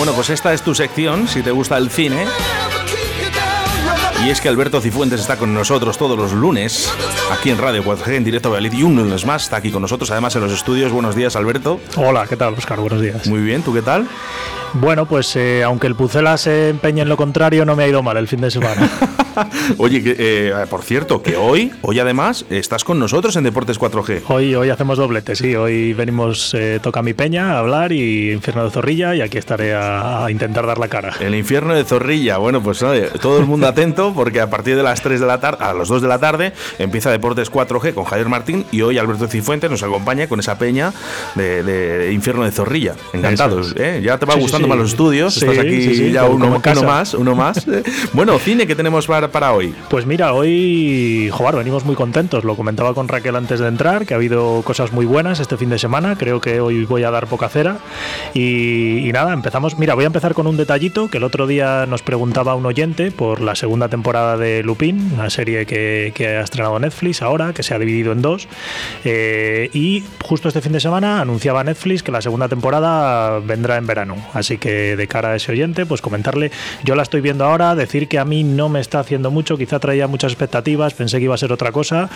Bueno, pues esta es tu sección, si te gusta el cine. Y es que Alberto Cifuentes está con nosotros todos los lunes, aquí en Radio 4G, en directo a Valladolid, y un lunes más está aquí con nosotros, además en los estudios. Buenos días, Alberto. Hola, ¿qué tal, Oscar? Buenos días. Muy bien, ¿tú qué tal? Bueno, pues eh, aunque el Pucela se empeñe en lo contrario, no me ha ido mal el fin de semana. Oye, eh, por cierto, que hoy, hoy además, estás con nosotros en Deportes 4G. Hoy, hoy hacemos doblete, sí. Hoy venimos, eh, toca mi peña a hablar y Infierno de Zorrilla y aquí estaré a, a intentar dar la cara. El infierno de Zorrilla. Bueno, pues todo el mundo atento porque a partir de las 3 de la tarde, a las 2 de la tarde, empieza Deportes 4G con Javier Martín y hoy Alberto Cifuentes nos acompaña con esa peña de, de Infierno de Zorrilla. Encantados, ¿eh? Ya te va Sí, sí, sí. más los estudios, Sí, estás aquí sí, sí, ya como- uno, más, uno más. bueno, cine que tenemos para, para hoy. Pues mira, hoy, joder, venimos muy contentos. Lo comentaba con Raquel antes de entrar, que ha habido cosas muy buenas este fin de semana. Creo que hoy voy a dar poca cera. Y, y nada, empezamos. Mira, voy a empezar con un detallito que el otro día nos preguntaba un oyente por la segunda temporada de Lupin, una serie que, que ha estrenado Netflix ahora, que se ha dividido en dos. Eh, y justo este fin de semana anunciaba Netflix que la segunda temporada vendrá en verano. Así que de cara a ese oyente, pues comentarle, yo la estoy viendo ahora, decir que a mí no me está haciendo mucho, quizá traía muchas expectativas, pensé que iba a ser otra cosa.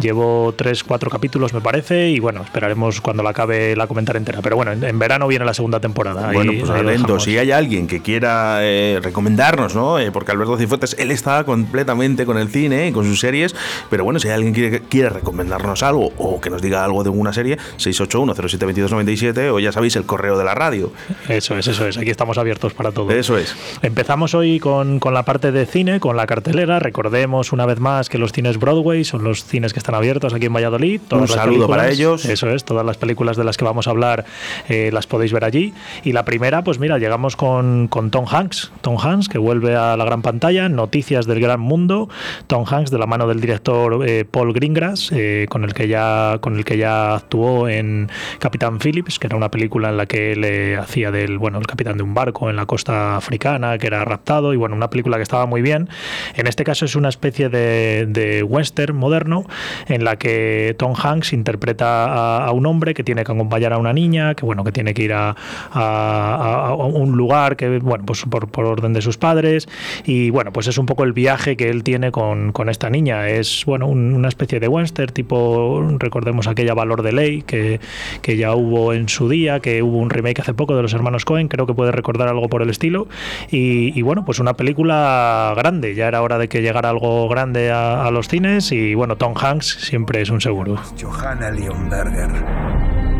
Llevo tres, cuatro capítulos, me parece, y bueno, esperaremos cuando la acabe la comentar entera. Pero bueno, en, en verano viene la segunda temporada. Ahí- Bueno, pues ahí atentos. dejamos. Si hay alguien que quiera eh, recomendarnos, ¿no? Eh, porque Alberto Cifuentes, él está completamente con el cine y con sus series. Pero bueno, si hay alguien que quiere, quiere recomendarnos algo o que nos diga algo de una serie, 681-072297 o ya sabéis el correo de la radio. Eso es, eso es. Aquí estamos abiertos para todo. Eso es. Empezamos hoy con, con la parte de cine, con la cartelera. Recordemos una vez más que los cines Broadway son los cines que están abiertos aquí en Valladolid. Un saludo para ellos. Eso es, todas las películas de las que vamos a hablar eh, las podéis ver allí. Y la primera, pues mira, llegamos con, con Tom Hanks. Tom Hanks que vuelve a la gran pantalla, Noticias del Gran Mundo. Tom Hanks de la mano del director eh, Paul Greengrass, eh, con, el que ya, con el que ya actuó en Capitán Phillips, que era una película en la que le hacía del, bueno, el capitán de un barco en la costa africana que era raptado y bueno, una película que estaba muy bien. En este caso es una especie de, de western moderno en la que Tom Hanks interpreta a, a un hombre que tiene que acompañar a una niña, que bueno, que tiene que ir a, a- a un lugar que bueno, pues por, por orden de sus padres y bueno, pues es un poco el viaje que él tiene con, con esta niña. Es bueno, un- una especie de western tipo, recordemos aquella Valor de Ley que, que ya hubo en su día, que hubo un remake hace poco de los hermanos Cohen, creo que puede recordar algo por el estilo. Y, y bueno, pues una película grande, ya era hora de que llegara algo grande a, a los cines y bueno, Tom Hanks siempre es un seguro. Johanna Leonberger.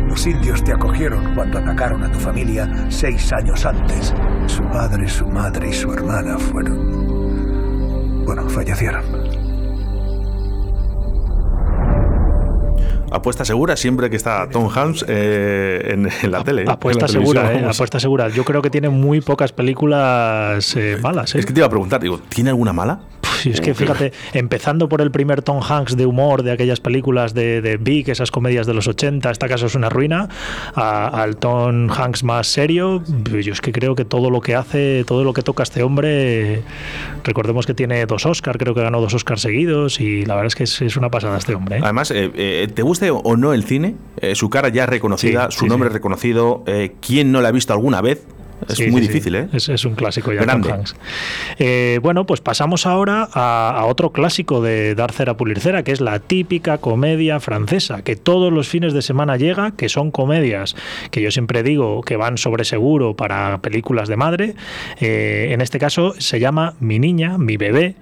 Los indios te acogieron cuando atacaron a tu familia seis años antes. Su padre, su madre y su hermana fueron... Bueno, fallecieron. Apuesta segura siempre que está Tom Hanks eh, en, en la tele. Apuesta en la televisión, segura, ¿eh? apuesta segura. Yo creo que tiene muy pocas películas eh, malas. ¿eh? Es que te iba a preguntar, digo, ¿tiene alguna mala? Sí, es que fíjate, empezando por el primer Tom Hanks de humor de aquellas películas de, de Big, esas comedias de los 80, esta casa es una ruina, a- al Tom Hanks más serio, yo es que creo que todo lo que hace, todo lo que toca este hombre, recordemos que tiene dos Oscars, creo que ganó dos Oscars seguidos y la verdad es que es, es una pasada este hombre. ¿eh? Además, eh, eh, te guste o no el cine, su cara ya reconocida, Sí, su sí, nombre sí. reconocido. ¿Quién no la ha visto alguna vez? Es Sí, muy sí, difícil, ¿eh? Es, es un clásico ya, Grande. Hanks. Eh, bueno, pues pasamos ahora a, a otro clásico de Dar Cera Pulir Cera, que es la típica comedia francesa, que todos los fines de semana llega, que son comedias que yo siempre digo que van sobre seguro para películas de madre. Eh, en este caso se llama Mi Niña, Mi Bebé,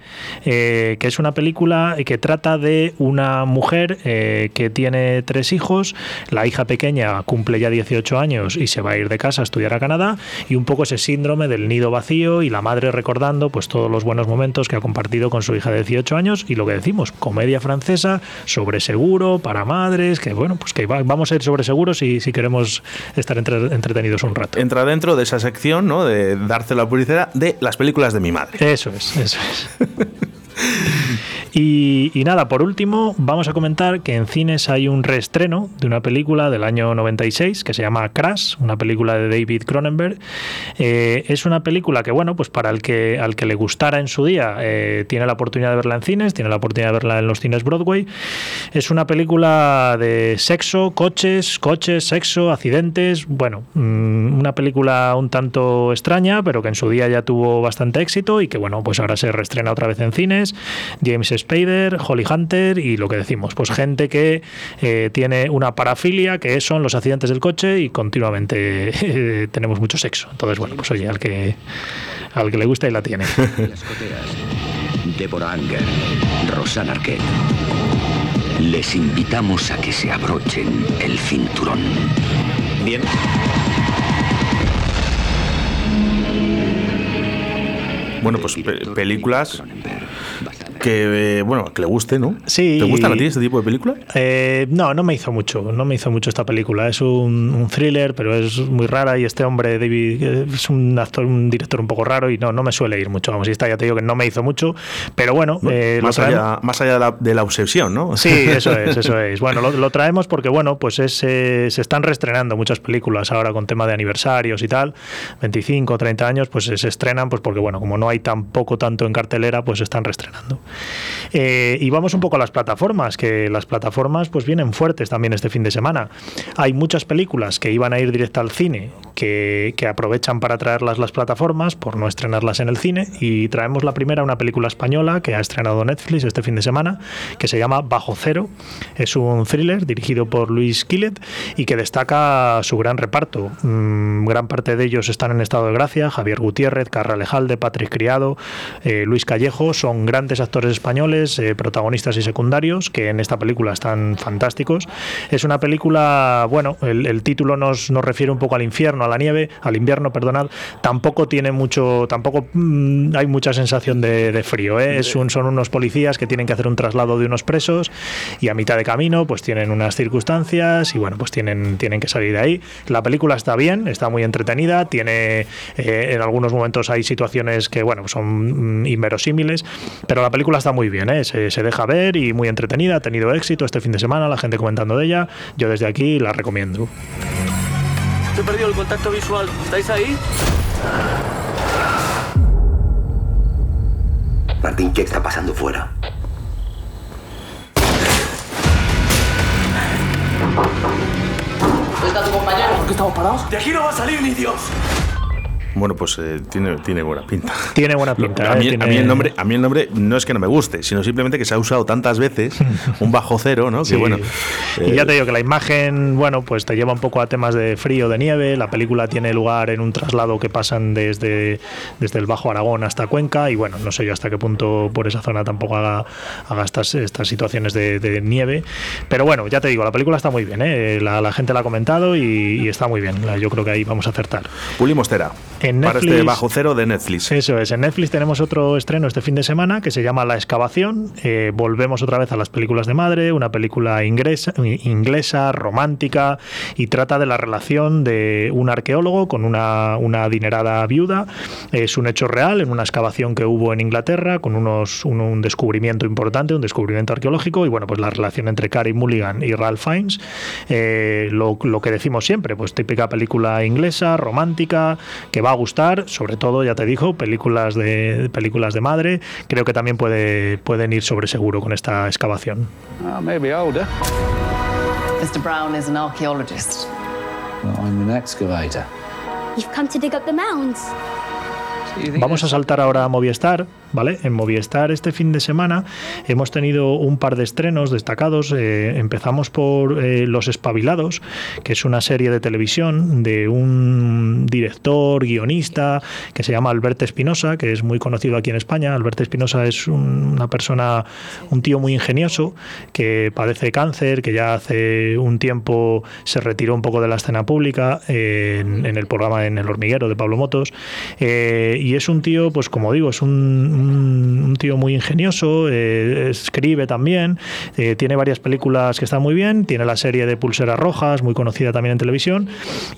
eh, que es una película que trata de una mujer que tiene tres hijos, la hija pequeña cumple ya 18 años y se va a ir de casa a estudiar a Canadá, y un poco ese síndrome del nido vacío y la madre recordando pues todos los buenos momentos que ha compartido con su hija de 18 años y lo que decimos, comedia francesa sobre seguro para madres, que bueno, pues que va- vamos a ir sobre seguros si, si queremos estar entre- entretenidos un rato. Entra dentro de esa sección, ¿no? De dársela publicidad de las películas de mi madre. Eso es, eso es. Y, y nada, por último, vamos a comentar que en cines hay un reestreno de una película del año 96 que se llama Crash, una película de David Cronenberg. Eh, es una película que, bueno, pues para el que, al que le gustara en su día, eh, tiene la oportunidad de verla en cines, tiene la oportunidad de verla en los cines Broadway. Es una película de sexo, coches, coches, sexo, accidentes. Bueno, mm, una película un tanto extraña, pero que en su día ya tuvo bastante éxito y que, bueno, pues ahora se reestrena otra vez en cines. James Spader, Holly Hunter y lo que decimos, pues gente que eh, tiene una parafilia, que son los accidentes del coche y continuamente eh, tenemos mucho sexo. Entonces, bueno, pues oye, al que, al que le gusta y la tiene. Las coteras. Deborah Anger, Rosanna Arquette. Les invitamos a que se abrochen el cinturón. Bien. Bueno, pues pe- películas que, eh, bueno, que le guste, ¿no? Sí. ¿Te gustan a ti este tipo de películas? Eh, no, no me hizo mucho, no me hizo mucho esta película. Es un, un thriller, pero es muy rara y este hombre, David, es un actor, un director un poco raro y no, no me suele ir mucho. Vamos, y esta ya te digo que no me hizo mucho, pero bueno, eh, más, allá, más allá de la, de la obsesión, ¿no? Sí, eso es, eso es. Bueno, lo, lo traemos porque, bueno, pues es, eh, se están reestrenando muchas películas ahora con tema de aniversarios y tal, 25, 30 años, pues se estrenan, pues porque, bueno, como no hay tampoco tanto en cartelera, pues se están reestrenando. Eh, y vamos un poco a las plataformas, que las plataformas pues vienen fuertes también este fin de semana. Hay muchas películas que iban a ir directa al cine, que, que aprovechan para traerlas las plataformas, por no estrenarlas en el cine, y traemos la primera, una película española que ha estrenado Netflix este fin de semana, que se llama Bajo Cero. Es un thriller dirigido por Luis Quillet y que destaca su gran reparto. Mm, gran parte de ellos están en estado de gracia, Javier Gutiérrez, Carra Lejalde, Patrick Criado, eh, Luis Callejo, son grandes actores españoles, eh, protagonistas y secundarios, que en esta película están fantásticos. Es una película, bueno, el, título nos, nos refiere un poco al infierno, a la nieve, al invierno, perdonad. Tampoco tiene mucho, tampoco mm, hay mucha sensación de, de frío. ¿eh? Es un- son unos policías que tienen que hacer un traslado de unos presos y a mitad de camino pues tienen unas circunstancias y bueno, pues tienen, tienen que salir de ahí. La película está bien, está muy entretenida, tiene eh, en algunos momentos hay situaciones que bueno, son mm, inverosímiles, pero la película está muy bien, ¿eh? se, se deja ver y muy entretenida, ha tenido éxito este fin de semana, la gente comentando de ella, yo desde aquí la recomiendo. He perdido el contacto visual. ¿Estáis ahí? Martín, ¿qué está pasando fuera? ¿Por qué estamos parados? ¡De aquí no va a salir ni Dios! Bueno, pues eh, tiene, tiene buena pinta. Tiene buena pinta. A mí, ¿eh? a mí el nombre, a mí el nombre no es que no me guste, sino simplemente que se ha usado tantas veces un bajo cero, ¿no? Sí. Que bueno. y eh, ya te digo que la imagen, bueno, pues te lleva un poco a temas de frío, de nieve. La película tiene lugar en un traslado que pasan desde, desde el Bajo Aragón hasta Cuenca. Y bueno, no sé yo hasta qué punto por esa zona tampoco haga, haga estas, estas situaciones de, de nieve. Pero bueno, ya te digo, la película está muy bien, ¿eh? la, la gente la ha comentado y, y está muy bien. Yo creo que ahí vamos a acertar. Puli Mostera. En para Netflix- este bajo cero de Netflix. Eso es, en Netflix tenemos otro estreno este fin de semana que se llama La excavación. Eh, volvemos otra vez a las películas de madre, una película inglesa, inglesa, romántica, y trata de la relación de un arqueólogo con una, una adinerada viuda. Es un hecho real en una excavación que hubo en Inglaterra con unos, un, un descubrimiento importante, un descubrimiento arqueológico, y bueno, pues la relación entre Carey Mulligan y Ralph Fiennes. Eh, lo, lo que decimos siempre, pues típica película inglesa, romántica, que va a gustar, sobre todo, ya te dijo, películas de películas de madre, creo que también puede, pueden ir sobre seguro con esta excavación. maybe older. Mr. Brown is an archaeologist. I'm an excavator. You've come to dig up the mounds. Vamos a saltar ahora a Movistar, En Movistar este fin de semana hemos tenido un par de estrenos destacados. Eh, empezamos por eh, Los Espabilados, que es una serie de televisión de un director, guionista, que se llama Alberto Espinosa, que es muy conocido aquí en España. Alberto Espinosa es un- una persona, un tío muy ingenioso, que padece cáncer, que ya hace un tiempo se retiró un poco de la escena pública en, en el programa En el hormiguero de Pablo Motos. Eh, y es un tío, pues como digo, es un, un- tío muy ingenioso, eh, escribe también, eh, tiene varias películas que están muy bien, tiene la serie de Pulseras Rojas, muy conocida también en televisión,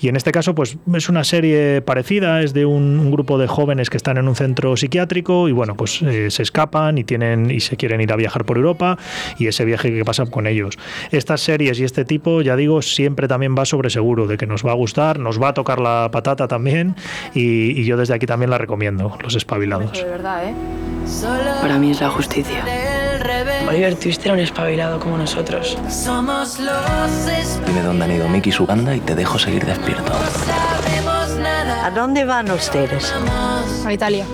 y en este caso pues es una serie parecida, es de un, grupo de jóvenes que están en un centro psiquiátrico y bueno, pues eh, se escapan y tienen y se quieren ir a viajar por Europa y ese viaje que pasa con ellos. Estas series y este tipo, ya digo, siempre también va sobre seguro de que nos va a gustar, nos va a tocar la patata también y, yo desde aquí también la recomiendo, Los Espabilados. Para mí es la justicia. Oliver Twist era un espabilado como nosotros. Somos los Dime dónde han ido Mickey y su banda y te dejo seguir despierto. sabemos nada. ¿A dónde van ustedes? A Italia.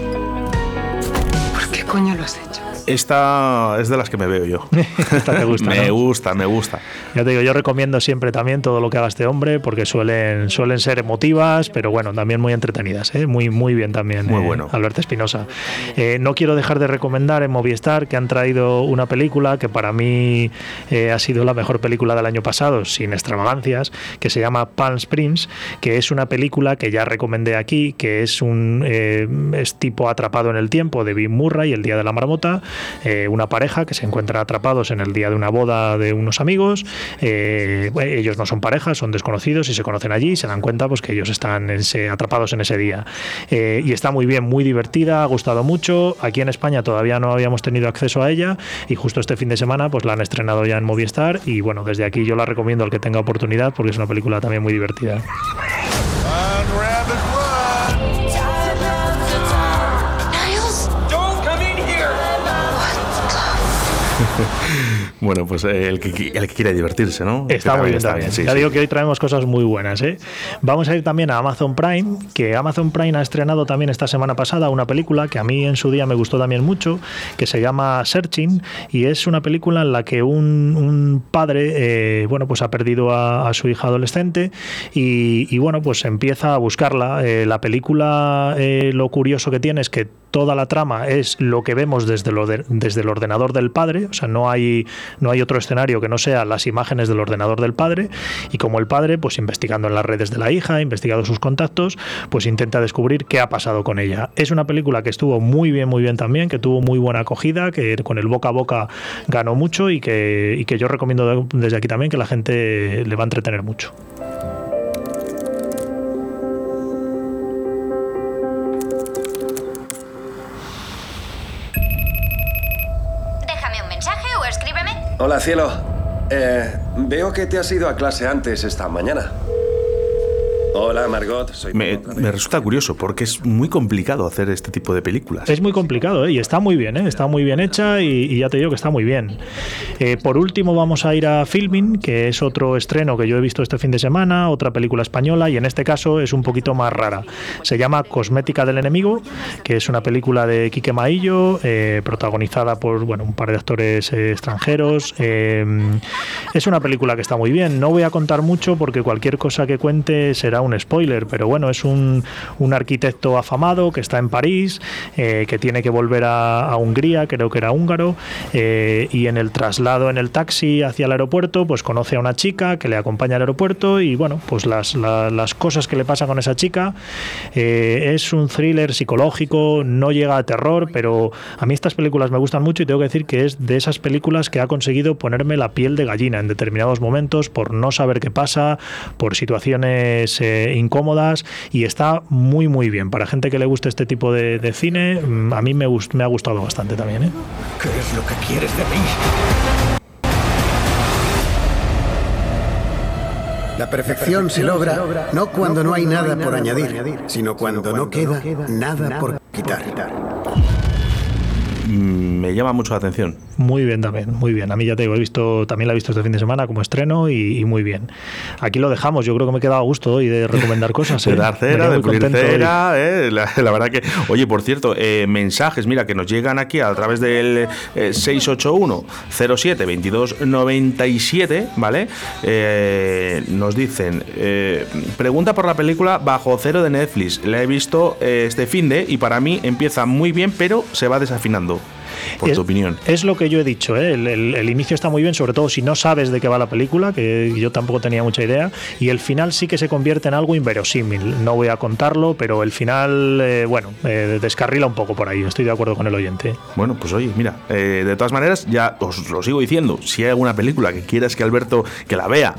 ¿Por qué coño lo has hecho? Esta es de las que me veo yo. Esta te gusta, me ¿no? gusta, me gusta. Ya te digo, yo recomiendo siempre también todo lo que haga este hombre porque suelen, suelen ser emotivas, pero bueno, también muy entretenidas, ¿eh? muy, muy bien también. Muy eh, bueno. Alberto Espinosa. Eh, no quiero dejar de recomendar en Movistar que han traído una película que para mí eh, ha sido la mejor película del año pasado, sin extravagancias, que se llama Palm Springs, que es una película que ya recomendé aquí, que es un eh, es tipo atrapado en el tiempo de Bill Murray, el día de la marmota, eh, una pareja que se encuentran atrapados en el día de una boda de unos amigos. eh, ellos no son parejas, son desconocidos y se conocen allí y se dan cuenta pues, que ellos están atrapados en ese día. Eh, y está muy bien, muy divertida, ha gustado mucho. Aquí en España todavía no habíamos tenido acceso a ella y justo este fin de semana pues la han estrenado ya en Movistar y bueno, desde aquí yo la recomiendo al que tenga oportunidad porque es una película también muy divertida. Bueno, pues eh, el que, el que quiere divertirse, ¿no? Está muy bien está también. sí, ya sí. digo que hoy traemos cosas muy buenas. ¿eh? Vamos a ir también a Amazon Prime, que Amazon Prime ha estrenado también esta semana pasada una película que a mí en su día me gustó también mucho, que se llama Searching, y es una película en la que un, un padre, eh, bueno, pues ha perdido a, a su hija adolescente y, y, bueno, pues empieza a buscarla. Eh, la película, eh, lo curioso que tiene es que toda la trama es lo que vemos desde el, orde- desde el ordenador del padre, o sea, no hay, no hay otro escenario que no sea las imágenes del ordenador del padre, y como el padre, pues investigando en las redes de la hija, investigando sus contactos, pues intenta descubrir qué ha pasado con ella. Es una película que estuvo muy bien, muy bien también, que tuvo muy buena acogida, que con el boca a boca ganó mucho y que, y que yo recomiendo de- desde aquí también que la gente le va a entretener mucho. Hola, cielo. Eh, veo que te has ido a clase antes esta mañana. Hola, Margot. Soy Me, me resulta curioso porque es muy complicado hacer este tipo de películas. Es muy complicado ¿eh? y está muy bien, ¿eh? está muy bien hecha y, y ya te digo que está muy bien. Eh, por último vamos a ir a Filming, que es otro estreno que yo he visto este fin de semana, otra película española y en este caso es un poquito más rara. Se llama Cosmética del Enemigo, que es una película de Quique Maillo, eh, protagonizada por bueno, un par de actores eh, extranjeros. Eh, es una película que está muy bien. No voy a contar mucho porque cualquier cosa que cuente será un spoiler, pero bueno, es un, un arquitecto afamado que está en París, eh, que tiene que volver a, a Hungría, creo que era húngaro, eh, y en el traslado en el taxi hacia el aeropuerto, pues conoce a una chica que le acompaña al aeropuerto y bueno, pues las, la- las cosas que le pasan con esa chica. eh, es un thriller psicológico, no llega a terror, pero a mí estas películas me gustan mucho y tengo que decir que es de esas películas que ha conseguido ponerme la piel de gallina en determinados momentos por no saber qué pasa, por situaciones eh, incómodas y está muy muy bien. Para gente que le guste este tipo de, de cine, mm, a mí me, gust- me ha gustado bastante también. ¿eh? ¿Qué es lo que quieres de mí? La perfección se logra no cuando no hay nada por añadir, sino cuando no queda nada por quitar. Me llama mucho la atención. Muy bien también, muy bien. A mí ya te digo, he visto, también la he visto este fin de semana como estreno y, y muy bien. Aquí lo dejamos, yo creo que me he quedado a gusto hoy de recomendar cosas. De ¿eh? dar cera, de pulir cera, eh, la, la verdad que... Oye, por cierto, eh, mensajes, mira, que nos llegan aquí a través del eh, 681 07 22 97, ¿vale? Eh, nos dicen, pregunta por la película Bajo Cero de Netflix. La he visto este fin de y para mí empieza muy bien, pero se va desafinando. Por es, tu opinión. Es lo que yo he dicho, ¿eh? el, el- el inicio está muy bien, sobre todo si no sabes de qué va la película, que yo tampoco tenía mucha idea, y el final sí que se convierte en algo inverosímil. No voy a contarlo, pero el final, eh, bueno, eh, descarrila un poco por ahí, estoy de acuerdo con el oyente. Bueno, pues oye, mira, eh, de todas maneras, ya os lo sigo diciendo, si hay alguna película que quieras que Alberto que la vea,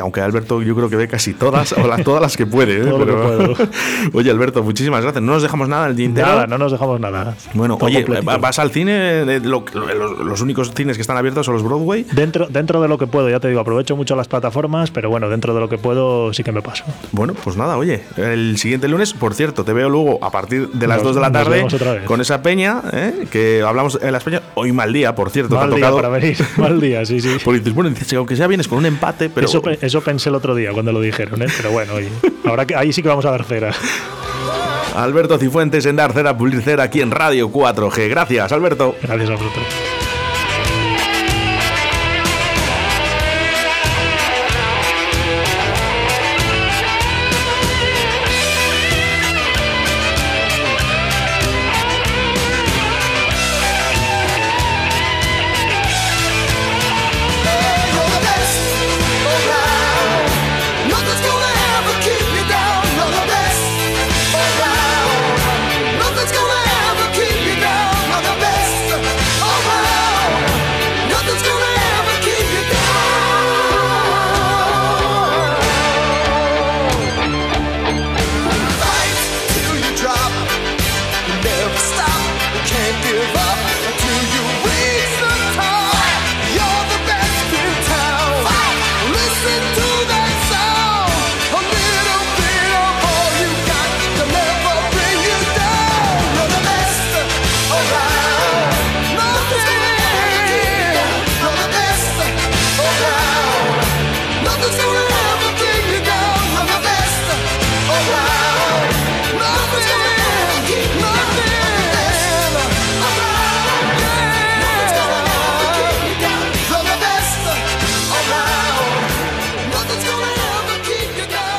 aunque Alberto yo creo que ve casi todas, o todas las que puede, Oye, Alberto, muchísimas gracias. No nos dejamos nada en el tintero. Nada, no nos dejamos nada. Bueno, Todo oye, completito. ¿va- ¿vas al cine? Lo- los, los únicos cines que están abiertos son los Broadway. Dentro, dentro de lo que puedo, ya te digo, aprovecho mucho las plataformas, pero bueno, dentro de lo que puedo sí que me paso. Bueno, pues nada, oye, el siguiente lunes, por cierto, te veo luego a partir de las Nos- 2 de la tarde con esa peña, ¿eh? que hablamos en las peñas. Hoy mal día, por cierto, Mal te ha día tocado. para venir, mal día, sí, sí. Porque dices, bueno, dices, aunque sea vienes con un empate, pero. Eso, eso pensé el otro día cuando lo dijeron, ¿eh? pero bueno, oye, ahora que ahí sí que vamos a dar cera. Alberto Cifuentes en Dar Cera, Pulir Cera aquí en Radio 4G. Gracias, Alberto. Gracias a vosotros.